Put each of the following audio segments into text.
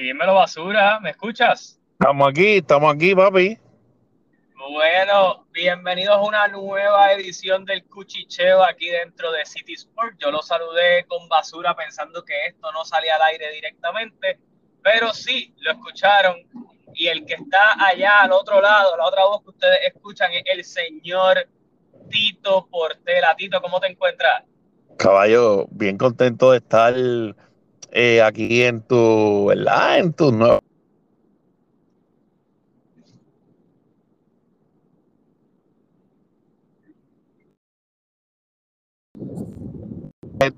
Dímelo, basura, ¿me escuchas? Estamos aquí, estamos aquí, papi. Bueno, bienvenidos a una nueva edición del Cuchicheo aquí dentro de City Sport. Yo lo saludé con basura pensando que esto no salía al aire directamente, pero sí, lo escucharon. Y el que está allá al otro lado, la otra voz que ustedes escuchan es el señor Tito Portela. Tito, ¿cómo te encuentras? Caballo, bien contento de estar eh, aquí en tu, ¿verdad? En tu nuevo.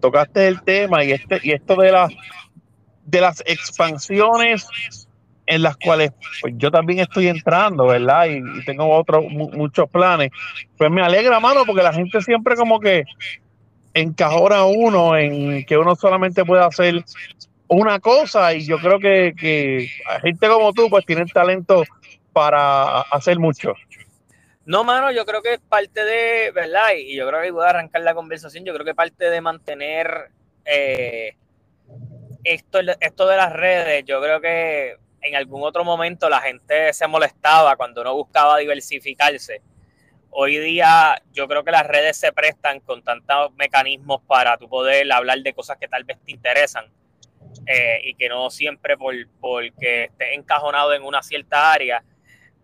Tocaste el tema y este y esto de las de las expansiones en las cuales pues, yo también estoy entrando, ¿verdad? Y, y tengo otros muchos planes. Pues me alegra, mano, porque la gente siempre como que encajora uno en que uno solamente puede hacer una cosa y yo creo que, que gente como tú pues tienen talento para hacer mucho. No, mano, yo creo que es parte de, ¿verdad? Y yo creo que voy a arrancar la conversación, yo creo que parte de mantener eh, esto, esto de las redes, yo creo que en algún otro momento la gente se molestaba cuando uno buscaba diversificarse hoy día yo creo que las redes se prestan con tantos mecanismos para tu poder hablar de cosas que tal vez te interesan eh, y que no siempre por, porque estés encajonado en una cierta área,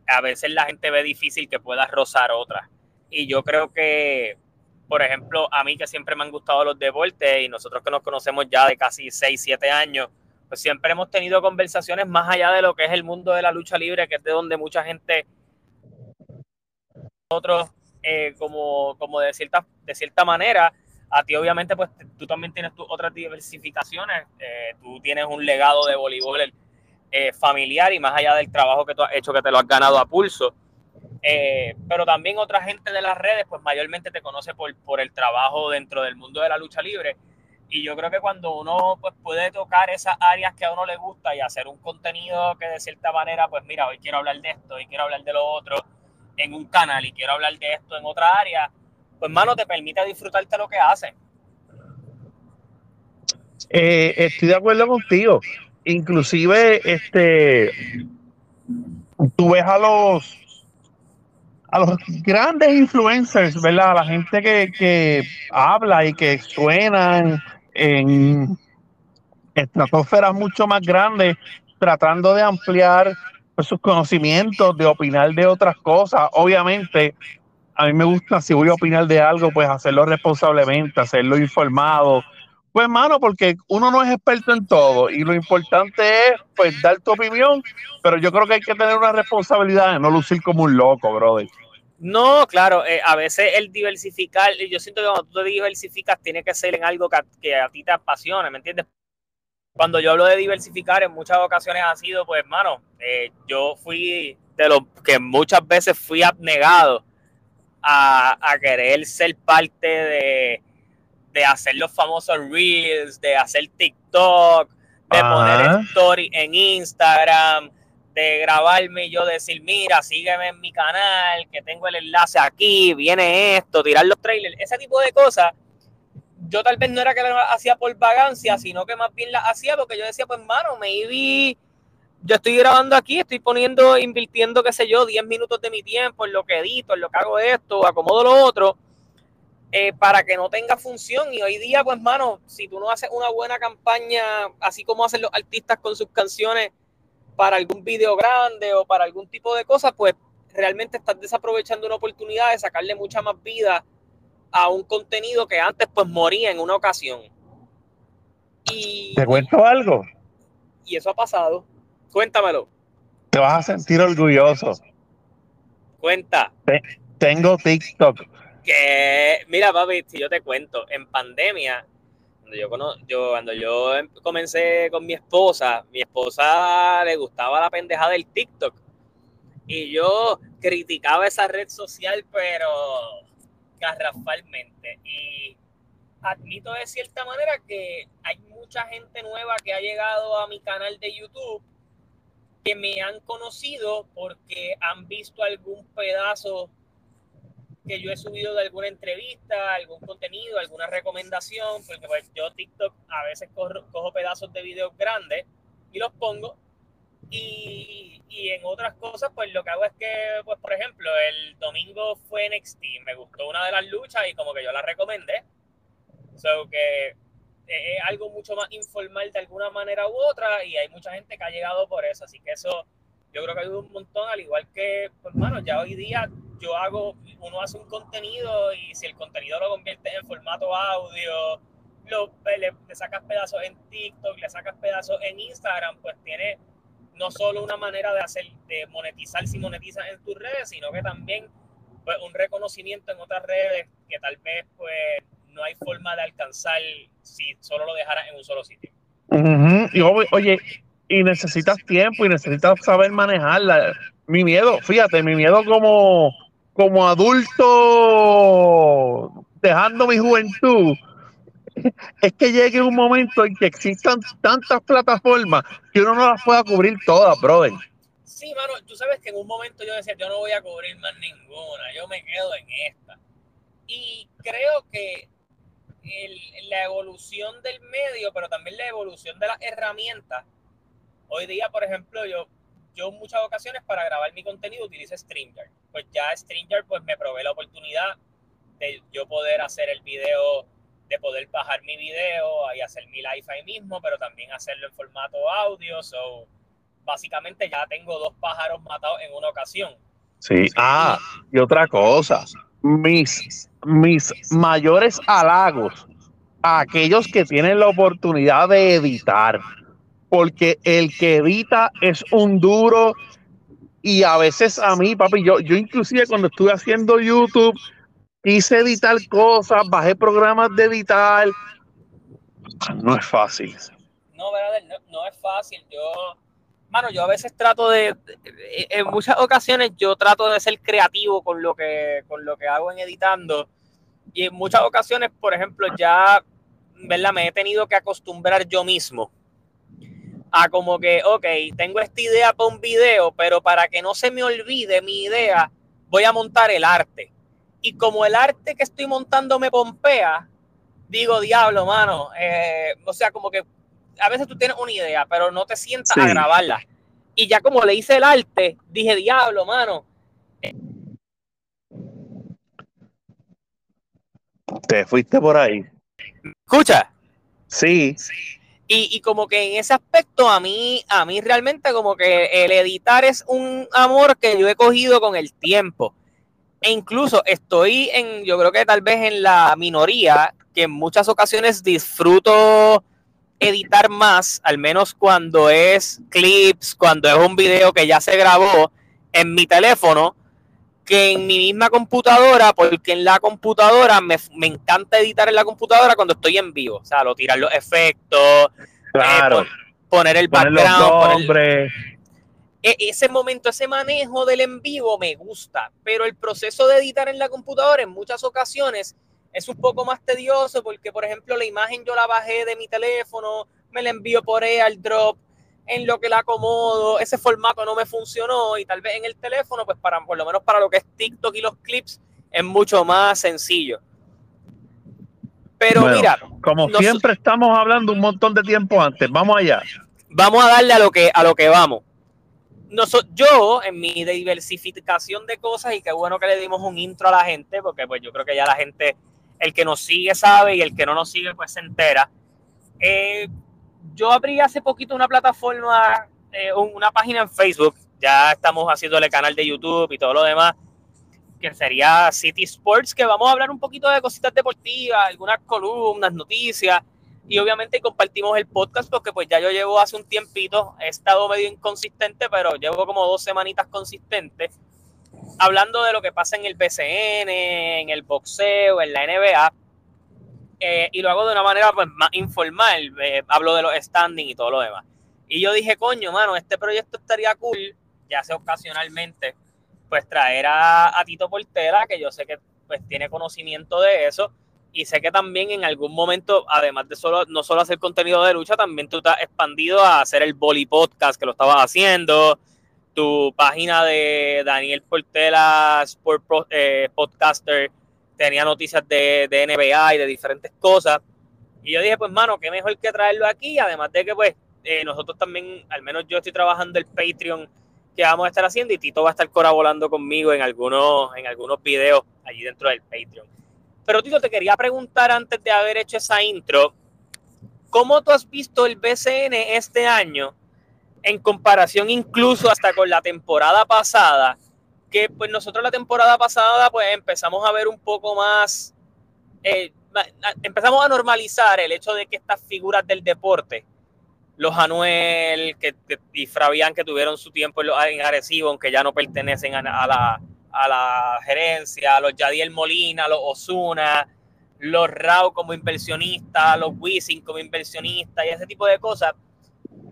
a veces la gente ve difícil que puedas rozar otra. Y yo creo que, por ejemplo, a mí que siempre me han gustado los deportes y nosotros que nos conocemos ya de casi 6, 7 años, pues siempre hemos tenido conversaciones más allá de lo que es el mundo de la lucha libre, que es de donde mucha gente otros eh, como, como de, cierta, de cierta manera. A ti obviamente pues tú también tienes tus otras diversificaciones, eh, tú tienes un legado de voleibol eh, familiar y más allá del trabajo que tú has hecho que te lo has ganado a pulso. pero también otra gente de las redes pues mayormente te conoce por, por el trabajo dentro del mundo de la lucha libre y yo creo que cuando uno pues, puede tocar esas áreas que a uno le gusta y hacer un contenido que de cierta manera, pues mira, hoy quiero hablar de esto, hoy quiero hablar de lo otro, en un canal y quiero hablar de esto en otra área, pues mano, te permite disfrutarte lo que haces. Eh, estoy de acuerdo contigo. Inclusive, este, tú ves a los a los grandes influencers, ¿verdad? A la gente que, que habla y que suenan en estratosferas mucho más grandes, tratando de ampliar sus conocimientos, de opinar de otras cosas. Obviamente, a mí me gusta, si voy a opinar de algo, pues hacerlo responsablemente, hacerlo informado. Pues, mano, porque uno no es experto en todo y lo importante es, pues, dar tu opinión, pero yo creo que hay que tener una responsabilidad de no lucir como un loco, brother. No, claro, eh, a veces el diversificar, yo siento que cuando tú te diversificas tiene que ser en algo que que a ti te apasione, ¿me entiendes? Cuando yo hablo de diversificar, en muchas ocasiones ha sido, pues, hermano, eh, yo fui de los que muchas veces fui abnegado a, querer ser parte de, hacer los famosos reels, de hacer TikTok, de poner story en Instagram, de grabarme y yo decir, mira, sígueme en mi canal, que tengo el enlace aquí, viene esto, tirar los trailers, ese tipo de cosas yo tal vez no era que la hacía por vagancia, sino que más bien la hacía porque yo decía, pues, mano, maybe yo estoy grabando aquí, estoy poniendo, invirtiendo, qué sé yo, 10 minutos de mi tiempo en lo que edito, en lo que hago esto, acomodo lo otro, eh, para que no tenga función. Y hoy día, pues, mano, si tú no haces una buena campaña, así como hacen los artistas con sus canciones para algún video grande o para algún tipo de cosas, pues realmente estás desaprovechando una oportunidad de sacarle mucha más vida a un contenido que antes pues moría en una ocasión. Y, ¿Te cuento algo? Y eso ha pasado. Cuéntamelo. Te vas a sentir orgulloso. Cuenta. tengo TikTok. Que, mira, papi, si yo te cuento, en pandemia, cuando yo, yo, cuando yo comencé con mi esposa, mi esposa le gustaba la pendeja del TikTok. Y yo criticaba esa red social, pero garrafalmente. Y admito de cierta manera que hay mucha gente nueva que ha llegado a mi canal de YouTube que me han conocido porque han visto algún pedazo que yo he subido de alguna entrevista, algún contenido, alguna recomendación, porque pues yo TikTok a veces cojo, pedazos de videos grandes y los pongo Y, y, en otras cosas, pues lo que hago es que, pues por ejemplo, el domingo fue NXT, me gustó una de las luchas y como que yo la recomendé. So que es algo mucho más informal de alguna manera u otra y hay mucha gente que ha llegado por eso. Así que eso yo creo que ayuda un montón, al igual que, pues, hermano, ya hoy día yo hago, uno hace un contenido y si el contenido lo convierte en formato audio, lo, le, le, sacas pedazos en TikTok, le sacas pedazos en Instagram, pues tiene no solo una manera de hacer, de monetizar si monetizas en tus redes, sino que también pues, un reconocimiento en otras redes que tal vez pues no hay forma de alcanzar si solo lo dejaras en un solo sitio. Y oye, y necesitas tiempo y necesitas saber manejarla. Mi miedo, fíjate, mi miedo como, como adulto dejando mi juventud es que llegue un momento en que existan tantas plataformas que uno no las pueda cubrir todas, brother. Sí, mano, tú sabes que en un momento yo decía, yo no voy a cubrir más ninguna, yo me quedo en esta. Y creo que la evolución del medio, pero también la evolución de las herramientas. Hoy día, por ejemplo, yo, yo en muchas ocasiones para grabar mi contenido utilizo StreamYard. Pues ya StreamYard pues me provee la oportunidad de yo poder hacer el video, de poder bajar mi video y hacer mi live ahí mismo, pero también hacerlo en formato audio. So, básicamente ya tengo dos pájaros matados en una ocasión. Sí, ah, y otra cosa, mis mis mayores halagos a aquellos que tienen la oportunidad de editar, porque el que edita es un duro y a veces a mí, papi, yo, yo inclusive cuando estuve haciendo YouTube, hice editar cosas, bajé programas de editar. No es fácil. No, no, no es fácil. Yo, mano, yo a veces trato de, en muchas ocasiones yo trato de ser creativo con lo que, con lo que hago en editando y en muchas ocasiones, por ejemplo, ya, ¿verdad? Me he tenido que acostumbrar yo mismo a como que, ok, tengo esta idea para un video, pero para que no se me olvide mi idea, voy a montar el arte. Y como el arte que estoy montando me pompea, digo, diablo, mano, eh, o sea, como que a veces tú tienes una idea, pero no te sientas a grabarla. Y ya como le hice el arte, dije, diablo, mano, Te fuiste por ahí. ¿Escucha? Sí. Y, como que en ese aspecto a mí, a mí realmente como que el editar es un amor que yo he cogido con el tiempo. E incluso estoy en, yo creo que tal vez en la minoría, que en muchas ocasiones disfruto editar más, al menos cuando es clips, cuando es un video que ya se grabó en mi teléfono, que en mi misma computadora, porque en la computadora me, encanta editar en la computadora cuando estoy en vivo. O sea, lo tirar los efectos, claro. poner el background. Poner, e, ese momento, ese manejo del en vivo me gusta, pero el proceso de editar en la computadora en muchas ocasiones es un poco más tedioso porque, por ejemplo, la imagen yo la bajé de mi teléfono, me la envío por AirDrop, en lo que la acomodo, ese formato no me funcionó y tal vez en el teléfono, pues para por lo menos para lo que es TikTok y los clips, es mucho más sencillo. Pero mira, como siempre estamos hablando un montón de tiempo antes, vamos allá. Vamos a darle a lo que a lo que vamos. Yo en mi diversificación de cosas y qué bueno que le dimos un intro a la gente porque pues yo creo que ya la gente el que nos sigue sabe y el que no nos sigue pues se entera. Eh, yo abrí hace poquito una plataforma, eh, una página en Facebook, ya estamos haciéndole canal de YouTube y todo lo demás, que sería City Sports, que vamos a hablar un poquito de cositas deportivas, algunas columnas, noticias, y obviamente compartimos el podcast porque pues ya yo llevo hace un tiempito, he estado medio inconsistente, pero llevo como dos semanitas consistentes, hablando de lo que pasa en el BCN, en el boxeo, en la NBA, eh, y lo hago de una manera pues, más informal. Eh, hablo de los standing y todo lo demás. Y yo dije, coño, mano, este proyecto estaría cool, ya sea ocasionalmente, pues traer a, a Tito Portela, que yo sé que pues tiene conocimiento de eso, y sé que también en algún momento, además de solo, no solo hacer contenido de lucha, también tú te has expandido a hacer el Boli Podcast, que lo estabas haciendo, tu página de Daniel Portela, Sport eh, Podcaster, tenía noticias de, NBA y de diferentes cosas. Y yo dije, pues, mano, qué mejor que traerlo aquí, además de que, pues, eh, nosotros también, al menos yo estoy trabajando el Patreon que vamos a estar haciendo y Tito va a estar colaborando conmigo en algunos, en algunos videos allí dentro del Patreon. Pero Tito, te quería preguntar antes de haber hecho esa intro, ¿cómo tú has visto el BCN este año en comparación incluso hasta con la temporada pasada? Que pues nosotros la temporada pasada pues empezamos a ver un poco más, eh, empezamos a normalizar el hecho de que estas figuras del deporte, los Anuel que, y Fabián que tuvieron su tiempo en, Arecibo, aunque ya no pertenecen a, la, a la gerencia, los Yadiel Molina, los Osuna, los Rao como inversionistas, los Wisin como inversionistas y ese tipo de cosas.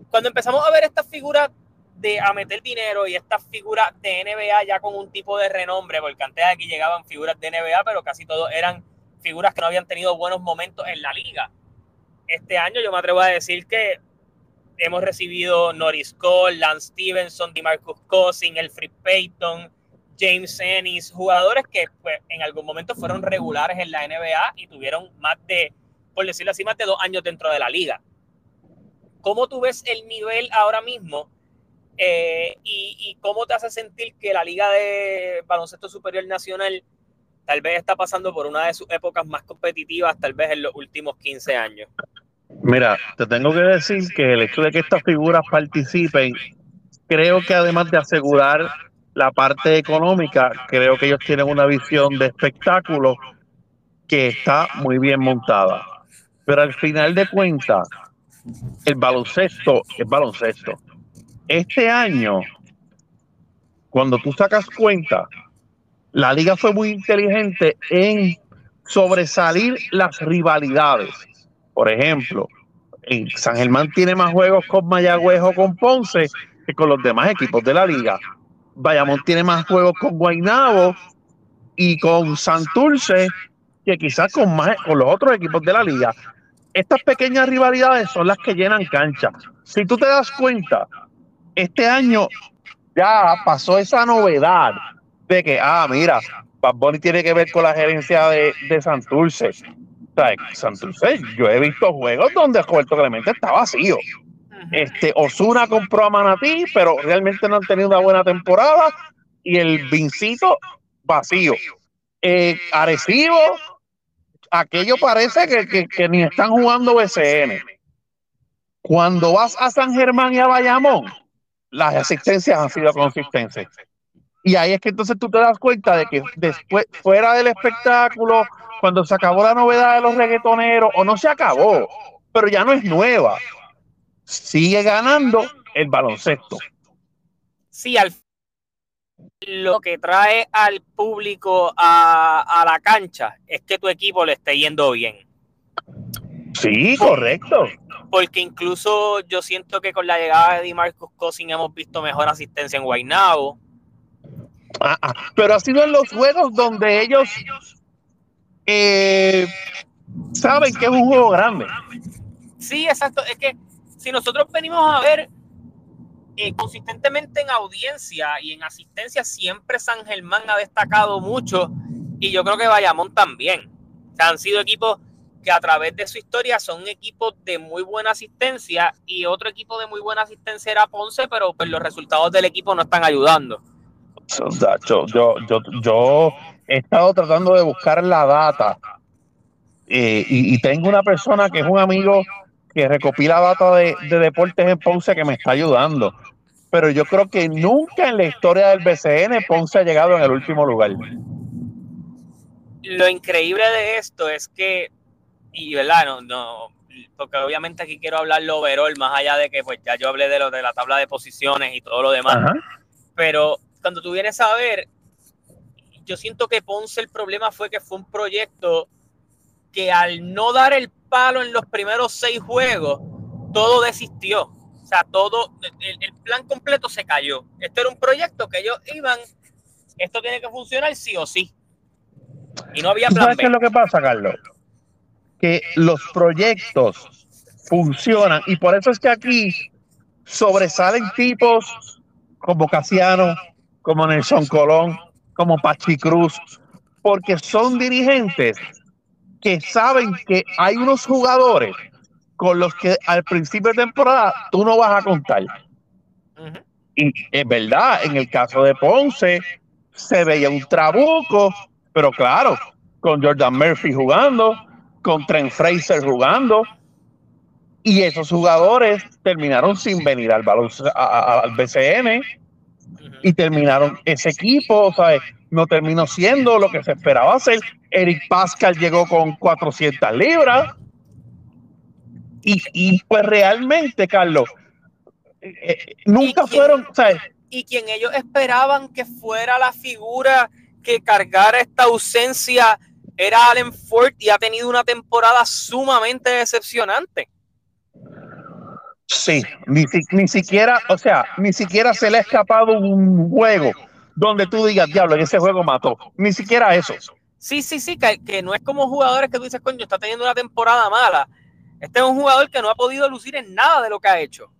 Cuando empezamos a ver estas figuras de a meter dinero y estas figuras de NBA ya con un tipo de renombre, porque antes de aquí llegaban figuras de NBA, pero casi todos eran figuras que no habían tenido buenos momentos en la liga. Este año yo me atrevo a decir que hemos recibido Norris Cole, Lance Stevenson, DeMarcus Cousins, Elfrid Payton, James Ennis, jugadores que pues, en algún momento fueron regulares en la NBA y tuvieron más de, por decirlo así, más de dos años dentro de la liga. ¿Cómo tú ves el nivel ahora mismo eh, y, y, cómo te hace sentir que la Liga de Baloncesto Superior Nacional tal vez está pasando por una de sus épocas más competitivas, tal vez en los últimos 15 años? Mira, te tengo que decir que el hecho de que estas figuras participen, creo que además de asegurar la parte económica, creo que ellos tienen una visión de espectáculo que está muy bien montada. Pero al final de cuentas, el baloncesto es baloncesto. Este año, cuando tú sacas cuenta, la liga fue muy inteligente en sobresalir las rivalidades. Por ejemplo, en San Germán tiene más juegos con Mayagüez o con Ponce que con los demás equipos de la liga. Bayamón tiene más juegos con Guaynabo y con Santurce que quizás con, más, con los otros equipos de la liga. Estas pequeñas rivalidades son las que llenan cancha. Si tú te das cuenta, este año ya pasó esa novedad de que, ah, mira, Bad tiene que ver con la gerencia de, de Santurce Santurce, yo he visto juegos donde Roberto Clemente está vacío. Este, Osuna compró a Manatí, pero realmente no han tenido una buena temporada. Y el Vincito vacío. Eh, Arecibo, aquello parece que, que, ni están jugando BCN. Cuando vas a San Germán y a Bayamón, las asistencias han sido consistentes. Y ahí es que entonces tú te das cuenta de que después, fuera del espectáculo, cuando se acabó la novedad de los reggaetoneros, o no se acabó, pero ya no es nueva, sigue ganando el baloncesto. Sí, al lo que trae al público a, la cancha es que tu equipo le esté yendo bien. Sí, correcto. Porque incluso yo siento que con la llegada de Marcus Cousins hemos visto mejor asistencia en Guaynabo. Ah, ah, pero ha sido en los juegos donde ellos eh, saben que es un juego grande. Sí, exacto. Es que si nosotros venimos a ver eh, consistentemente en audiencia y en asistencia, siempre San Germán ha destacado mucho y yo creo que Bayamón también. han sido equipos que a través de su historia son equipos de muy buena asistencia y otro equipo de muy buena asistencia era Ponce, pero pues los resultados del equipo no están ayudando. Yo, yo, yo, yo he estado tratando de buscar la data eh, y, tengo una persona que es un amigo que recopila data de, deportes en Ponce que me está ayudando. Pero yo creo que nunca en la historia del BCN Ponce ha llegado en el último lugar. Lo increíble de esto es que, y verdad, no, no, porque obviamente aquí quiero hablar lo overall, más allá de que pues ya yo hablé de lo de la tabla de posiciones y todo lo demás. Pero cuando tú vienes a ver, yo siento que Ponce el problema fue que fue un proyecto que al no dar el palo en los primeros seis juegos, todo desistió. O sea, todo, el, plan completo se cayó. Este era un proyecto que ellos iban, esto tiene que funcionar sí o sí. Y no había plan ¿Sabes qué es lo que pasa, Carlos? Que los proyectos funcionan y por eso es que aquí sobresalen tipos como Casiano, como Nelson Colón, como Pachi Cruz, porque son dirigentes que saben que hay unos jugadores con los que al principio de temporada tú no vas a contar. Y es verdad, en el caso de Ponce se veía un trabuco, pero claro, con Jordan Murphy jugando, con Trent Fraser jugando, y esos jugadores terminaron sin venir al, al BCN y terminaron ese equipo, ¿sabes? no terminó siendo lo que se esperaba hacer. Eric Pascal llegó con 400 libras. Y, pues realmente, Carlos, eh, eh, nunca fueron, ¿sabes? Y quien ellos esperaban que fuera la figura que cargara esta ausencia era Allen Ford y ha tenido una temporada sumamente decepcionante. Sí, ni, ni siquiera, o sea, ni siquiera se le ha escapado un juego donde tú digas, diablo, en ese juego mató. Ni siquiera eso. Sí, sí, sí, que, no es como jugadores que tú dices, coño, está teniendo una temporada mala. Este es un jugador que no ha podido lucir en nada de lo que ha hecho.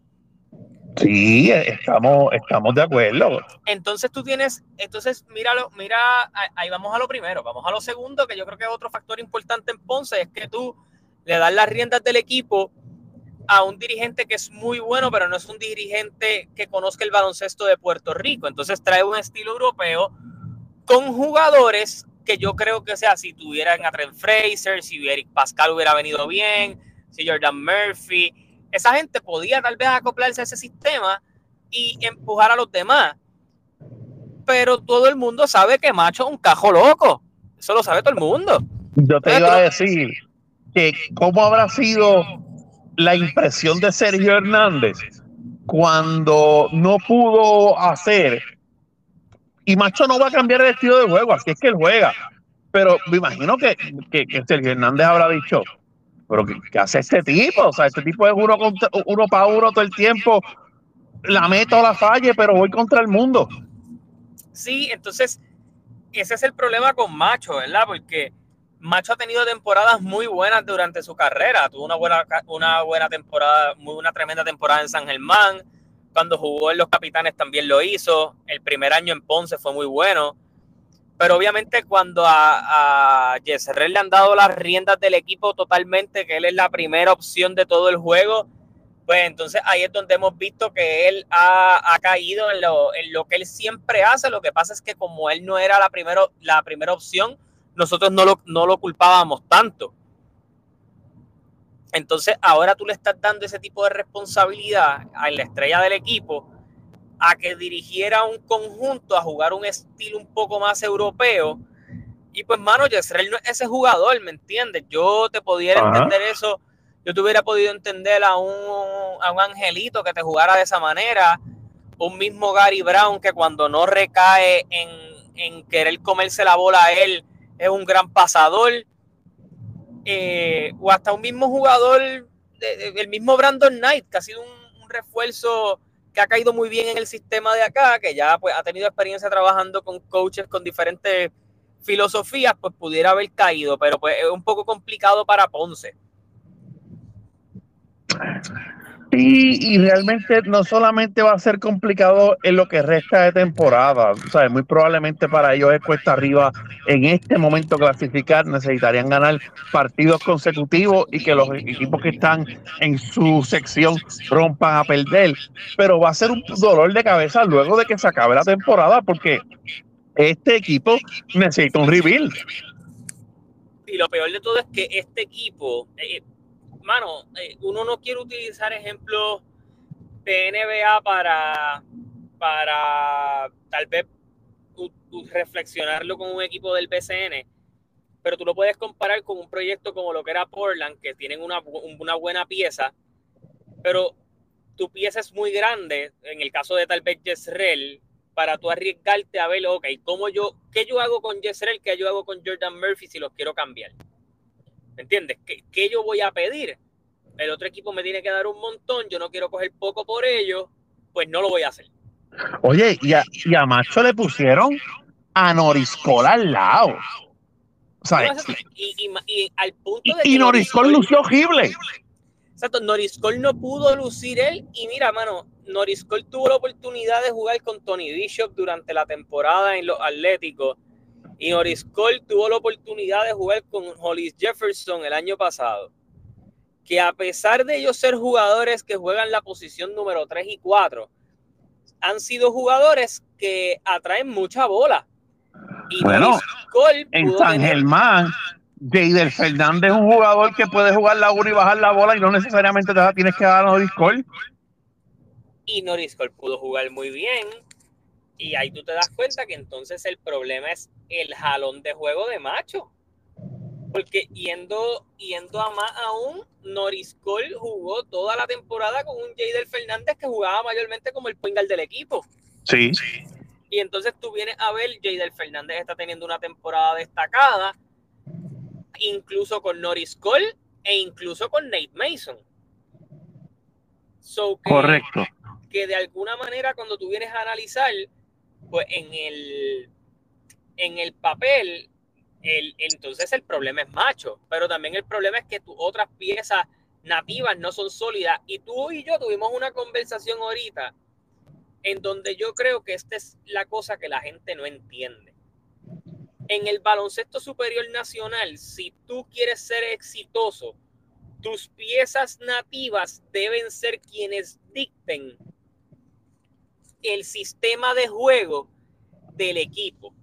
Sí, estamos, estamos de acuerdo. Entonces tú tienes, entonces míralo, mira, ahí vamos a lo primero, vamos a lo segundo, que yo creo que es otro factor importante en Ponce, es que tú le das las riendas del equipo a un dirigente que es muy bueno, pero no es un dirigente que conozca el baloncesto de Puerto Rico. Entonces trae un estilo europeo con jugadores que yo creo que sea, si tuvieran a Trent Fraser, si Eric Pascal hubiera venido bien, si Jordan Murphy, esa gente podía tal vez acoplarse a ese sistema y empujar a los demás. Pero todo el mundo sabe que Macho es un cajo loco. Eso lo sabe todo el mundo. Yo te iba a decir que cómo habrá sido la impresión de Sergio Hernández cuando no pudo hacer. Y Macho no va a cambiar el estilo de juego, así es que él juega. Pero me imagino que, que, Sergio Hernández habrá dicho, pero ¿qué, hace este tipo? O sea, este tipo es uno, uno para uno todo el tiempo. La meto o la falle, pero voy contra el mundo. Sí, entonces ese es el problema con Macho, ¿verdad? Porque Macho ha tenido temporadas muy buenas durante su carrera. Tuvo una buena, una buena temporada, muy una tremenda temporada en San Germán. Cuando jugó en los Capitanes también lo hizo. El primer año en Ponce fue muy bueno. Pero obviamente cuando a, a le han dado las riendas del equipo totalmente, que él es la primera opción de todo el juego, pues entonces ahí es donde hemos visto que él ha, caído en lo, en lo, que él siempre hace. Lo que pasa es que como él no era la, primero, la primera opción, nosotros no lo, no lo culpábamos tanto. Entonces ahora tú le estás dando ese tipo de responsabilidad a la estrella del equipo a que dirigiera un conjunto, a jugar un estilo un poco más europeo. Y pues, mano, Yesrel no es ese jugador, ¿me entiendes? Yo te pudiera entender eso, yo te hubiera podido entender a un, a un angelito que te jugara de esa manera, un mismo Gary Brown que cuando no recae en, en querer comerse la bola a él, es un gran pasador. Eh, o hasta un mismo jugador, el mismo Brandon Knight, que ha sido un, refuerzo que ha caído muy bien en el sistema de acá, que ya pues, ha tenido experiencia trabajando con coaches con diferentes filosofías, pues pudiera haber caído, pero pues es un poco complicado para Ponce. Y realmente no solamente va a ser complicado en lo que resta de temporada, ¿sabes? muy probablemente para ellos es cuesta arriba en este momento clasificar, necesitarían ganar partidos consecutivos y que los equipos que están en su sección rompan a perder, pero va a ser un dolor de cabeza luego de que se acabe la temporada porque este equipo necesita un rebuild. Y lo peor de todo es que este equipo, eh, mano, eh, uno no quiere utilizar ejemplos de NBA para, para tal vez reflexionarlo con un equipo del BCN, pero tú lo puedes comparar con un proyecto como lo que era Portland, que tienen una, una buena pieza, pero tu pieza es muy grande, en el caso de tal vez Jezreel, para tú arriesgarte a ver, ok, ¿cómo yo, ¿qué yo hago con Jezreel? ¿Qué yo hago con Jordan Murphy si los quiero cambiar? ¿Me entiendes? ¿Qué, yo voy a pedir? El otro equipo me tiene que dar un montón, yo no quiero coger poco por ello, pues no lo voy a hacer. Oye, y a, y a Macho le pusieron a Noriscol al lado. O sea, y, y, al punto de y Noriscol lució horrible. Exacto, Noriscol no pudo lucir él. Y mira, mano, Noriscol tuvo la oportunidad de jugar con Tony Bishop durante la temporada en los Atléticos y Norris Cole tuvo la oportunidad de jugar con Hollis Jefferson el año pasado. que a pesar de ellos ser jugadores que juegan la posición número 3 y 4, han sido jugadores que atraen mucha bola. Y bueno, en San Germán, Jaider Fernández es un jugador que puede jugar la 1 y bajar la bola y no necesariamente te la tienes que dar a Norris Cole. Y Norris Cole pudo jugar muy bien. Y ahí tú te das cuenta que entonces el problema es el jalón de juego de macho. Porque yendo, yendo a más aún, Norris Cole jugó toda la temporada con un Jaider Fernández que jugaba mayormente como el pingal del equipo. Sí. Y entonces tú vienes a ver, Jaider Fernández está teniendo una temporada destacada, incluso con Norris Cole e incluso con Nate Mason. Correcto. Que de alguna manera cuando tú vienes a analizar, pues en el, en el papel, el, entonces el problema es macho, pero también el problema es que tus otras piezas nativas no son sólidas. Y tú y yo tuvimos una conversación ahorita en donde yo creo que esta es la cosa que la gente no entiende. En el baloncesto superior nacional, si tú quieres ser exitoso, tus piezas nativas deben ser quienes dicten el sistema de juego del equipo.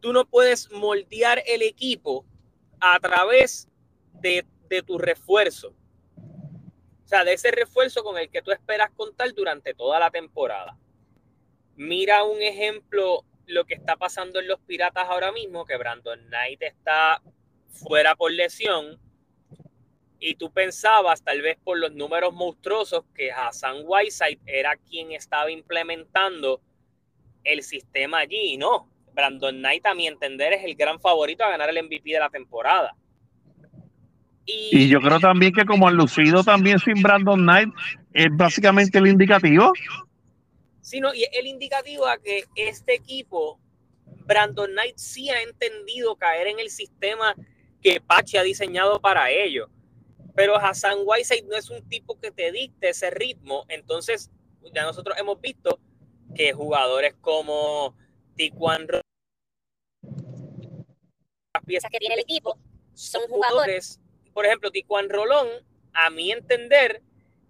Tú no puedes moldear el equipo a través de, de tu refuerzo. O sea, de ese refuerzo con el que tú esperas contar durante toda la temporada. Mira un ejemplo, lo que está pasando en los Piratas ahora mismo, que Brandon Knight está fuera por lesión y tú pensabas, tal vez por los números monstruosos, que Hassan Whiteside era quien estaba implementando el sistema allí. Y no, Brandon Knight, a mi entender, es el gran favorito a ganar el MVP de la temporada. Y, yo creo también que como han lucido también sin Brandon Knight, es básicamente el indicativo. Sí, no, y el indicativo a que este equipo, Brandon Knight sí ha entendido caer en el sistema que Pachi ha diseñado para ellos pero Hassan Whiteside no es un tipo que te dicte ese ritmo. Entonces, ya nosotros hemos visto que jugadores como Tijuan las piezas que tiene el equipo son jugadores, por ejemplo, Tijuan Rolón, a mi entender,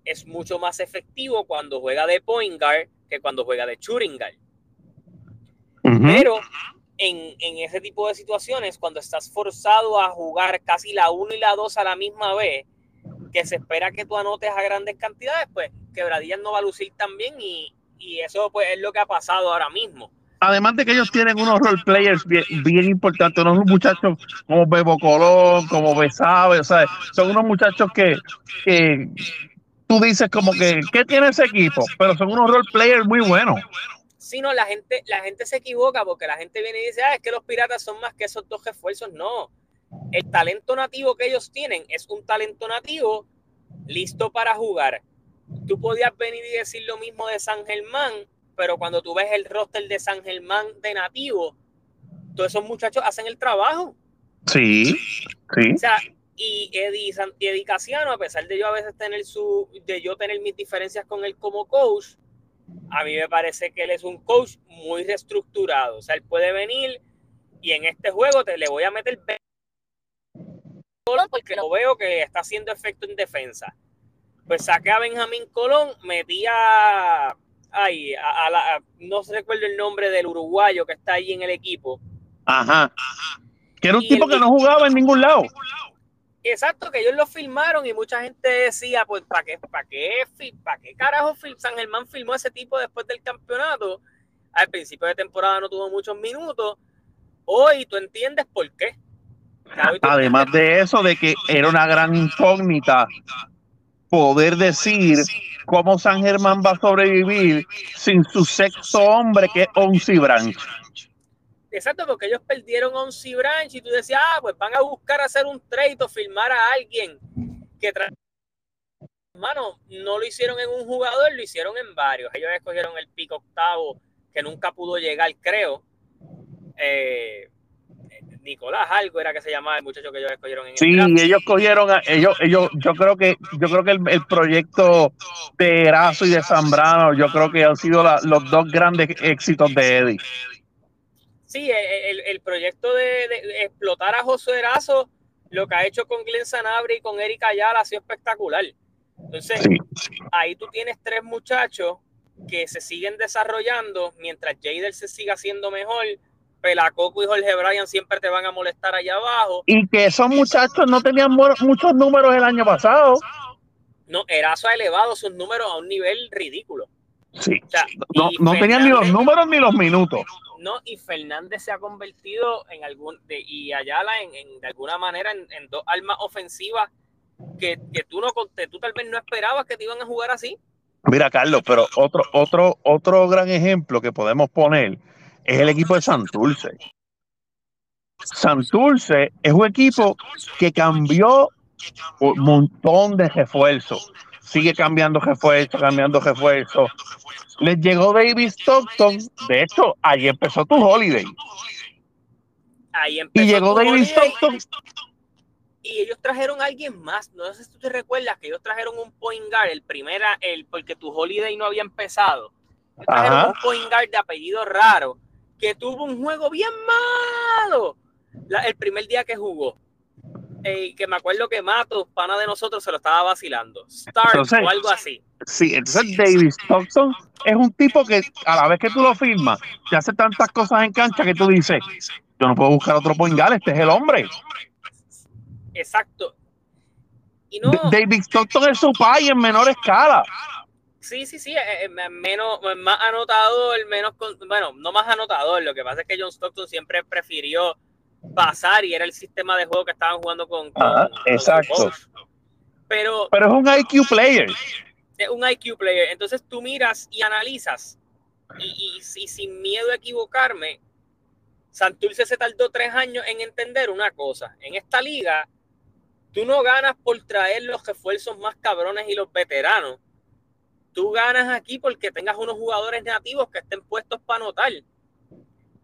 es mucho más efectivo cuando juega de point guard que cuando juega de shooting guard. Pero en, en, ese tipo de situaciones, cuando estás forzado a jugar casi la 1 y la 2 a la misma vez, que se espera que tú anotes a grandes cantidades, pues Quebradillas no va a lucir tan bien y, y eso pues es lo que ha pasado ahora mismo. Además de que ellos tienen unos role players bien, bien importantes, unos muchachos como Bebo Colón, como Besabe, o sea, son unos muchachos que, que tú dices como que, ¿qué tiene ese equipo? Pero son unos role players muy buenos. Sí, no, la gente, la gente se equivoca porque la gente viene y dice, ah, es que los piratas son más que esos dos refuerzos. No, el talento nativo que ellos tienen es un talento nativo listo para jugar. Tú podías venir y decir lo mismo de San Germán, pero cuando tú ves el roster de San Germán de nativo, todos esos muchachos hacen el trabajo. Sí, sí. O sea, y Eddie, Eddie Casiano, a pesar de yo a veces tener su, de yo tener mis diferencias con él como coach, a mí me parece que él es un coach muy reestructurado. O sea, él puede venir y en este juego te le voy a meter porque lo veo que está haciendo efecto en defensa. Pues saqué a Benjamín Colón, metía ay, a, la, no recuerdo el nombre del uruguayo que está ahí en el equipo. Ajá. Que era un tipo que no jugaba en ningún lado. Exacto, que ellos lo filmaron y mucha gente decía, pues, ¿para qué, para qué, para qué carajo San Germán filmó ese tipo después del campeonato? Al principio de temporada no tuvo muchos minutos. Hoy tú entiendes por qué. Además de eso, de que era una gran incógnita poder decir cómo San Germán va a sobrevivir sin su sexto hombre, que es Onsi Branch. Exacto, porque ellos perdieron Onsi Branch y tú decías, ah, pues van a buscar hacer un trade o filmar a alguien que Hermano, no lo hicieron en un jugador, lo hicieron en varios. Ellos escogieron el pico octavo, que nunca pudo llegar, creo. Eh, Nicolás algo era que se llamaba el muchacho que ellos escogieron en Sí, ellos cogieron a, ellos, ellos, yo creo que, yo creo que el, proyecto de Erazo y de Zambrano, yo creo que han sido los dos grandes éxitos de Eddie. Sí, el, proyecto de, explotar a José Erazo lo que ha hecho con Glenn Sanabria y con Erika Ayala ha sido espectacular. Entonces, ahí tú tienes tres muchachos que se siguen desarrollando mientras Jader se siga haciendo mejor. Pelacoco y Jorge Bryan siempre te van a molestar allá abajo. Y que esos muchachos no tenían muchos números el año pasado. No, Erazo ha elevado sus números a un nivel ridículo. Sí. no, tenían ni los números ni los minutos. No, y Fernández se ha convertido en algún, de, y Ayala en, en, de alguna manera en, en dos armas ofensivas que, que, tú no tú tal vez no esperabas que te iban a jugar así. Mira, Carlos, pero otro, otro, otro gran ejemplo que podemos poner es el equipo de Santurce. Santurce es un equipo que cambió un montón de refuerzos. Sigue cambiando refuerzos, cambiando refuerzos. Les llegó David Stockton. De hecho, ahí empezó tu holiday. Ahí empezó y llegó David Stockton. Y ellos trajeron a alguien más. No sé si tú te recuerdas que ellos trajeron un point guard, el primera, el, porque tu holiday no había empezado. trajeron un point guard de apellido raro que tuvo un juego bien malo el primer día que jugó. Eh, que me acuerdo que Mato, pana de nosotros, se lo estaba vacilando. Star o algo así. Sí, entonces David Stockton es un tipo que a la vez que tú lo firmas, te hace tantas cosas en cancha que tú dices, yo no puedo buscar otro poingal, este es el hombre. Exacto. Y no, David Stockton es su pai en menor escala. Sí, sí, sí, eh, eh, menos, más anotador, menos, bueno, no más anotador, lo que pasa es que John Stockton siempre prefirió pasar y era el sistema de juego que estaban jugando con, exacto. pero, pero es un IQ player. Es un IQ player. Entonces tú miras y analizas y, y, sin miedo a equivocarme, Santurce se tardó tres años en entender una cosa. En esta liga, tú no ganas por traer los refuerzos más cabrones y los veteranos tú ganas aquí porque tengas unos jugadores nativos que estén puestos para anotar.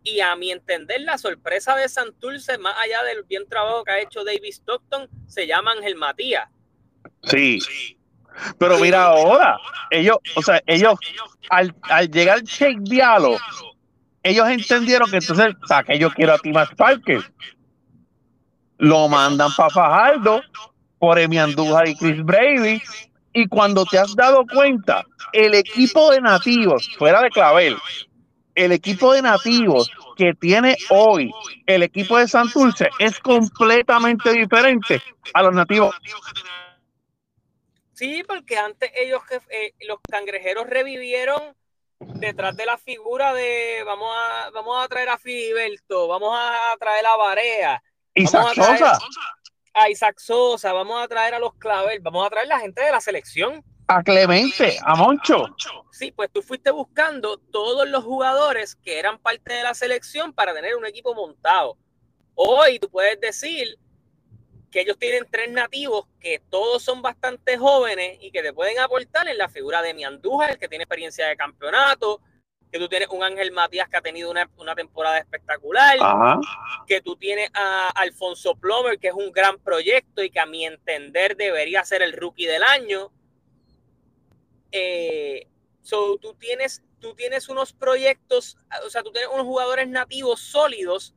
Y a mi entender, la sorpresa de Santurce, más allá del bien trabajo que ha hecho David Stockton, se llama Ángel Matías. Sí. Pero mira ahora, ellos, o sea, ellos, al, al llegar Shake Diallo, ellos entendieron que entonces, sea, que yo quiero a Timas Parker. Lo mandan para Fajardo por Emi Andújar y Chris Brady y cuando te has dado cuenta, el equipo de nativos, fuera de Clavel, el equipo de nativos que tiene hoy el equipo de Santurce es completamente diferente a los nativos. Sí, porque antes ellos, eh, los cangrejeros revivieron detrás de la figura de vamos a, vamos a traer a Filiberto, vamos a traer a Barea. Y Sosa a Isaac Sosa, vamos a traer a los Clavel, vamos a traer a la gente de la selección. A Clemente, a Moncho. Sí, pues tú fuiste buscando todos los jugadores que eran parte de la selección para tener un equipo montado. Hoy tú puedes decir que ellos tienen tres nativos que todos son bastante jóvenes y que te pueden aportar en la figura de Miandújar, el que tiene experiencia de campeonato, que tú tienes un Ángel Matías que ha tenido una, temporada espectacular, que tú tienes a Alfonso Plomer, que es un gran proyecto y que a mi entender debería ser el rookie del año. Eh, so, tú, tienes, tú tienes unos proyectos, o sea, tú tienes unos jugadores nativos sólidos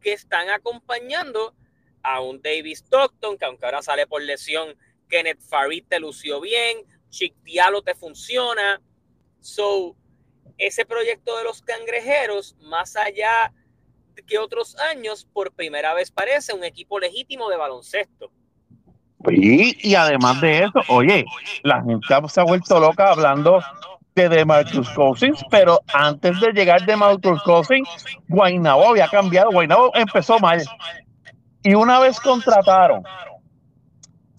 que están acompañando a un David Stockton, que aunque ahora sale por lesión, Kenneth Farid te lució bien, Chick Diallo te funciona. So, ese proyecto de los cangrejeros, más allá que otros años, por primera vez parece un equipo legítimo de baloncesto. Y, además de eso, oye, la gente se ha vuelto loca hablando de DeMarcus Cousins, pero antes de llegar de DeMarcus Cousins, Guaynabo había cambiado, Guaynabo empezó mal. Y una vez contrataron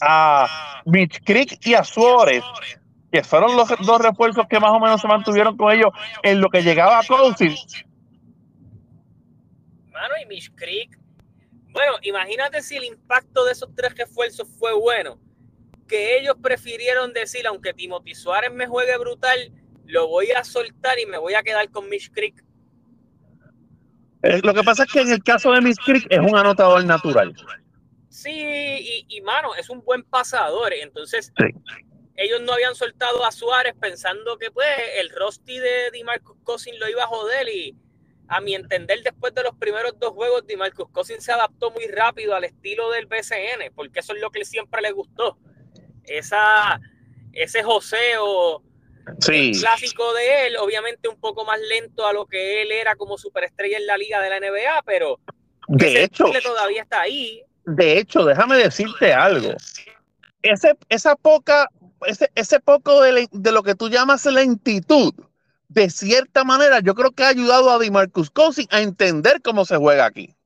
a Mitch Creek y a Suárez, que fueron los dos refuerzos que más o menos se mantuvieron con ellos en lo que llegaba a Cousins. Mano, y Mish Creek. Bueno, imagínate si el impacto de esos tres refuerzos fue bueno. Que ellos prefirieron decir, aunque Timothy Suárez me juegue brutal, lo voy a soltar y me voy a quedar con Mish Creek. Eh, lo que pasa es que en el caso de Mish Creek es un anotador natural. Sí, y, y mano, es un buen pasador. Entonces, sí ellos no habían soltado a Suárez pensando que pues el Rosti de DiMarcus Cousins lo iba a joder y a mi entender, después de los primeros dos juegos, Marcus Cousins se adaptó muy rápido al estilo del BCN, porque eso es lo que siempre le gustó. Esa, ese joseo clásico de él, obviamente un poco más lento a lo que él era como superestrella en la liga de la NBA, pero de hecho todavía está ahí. De hecho, déjame decirte algo. Ese, esa poca, ese, ese poco de, de lo que tú llamas lentitud, de cierta manera, yo creo que ha ayudado a DeMarcus Cousins a entender cómo se juega aquí.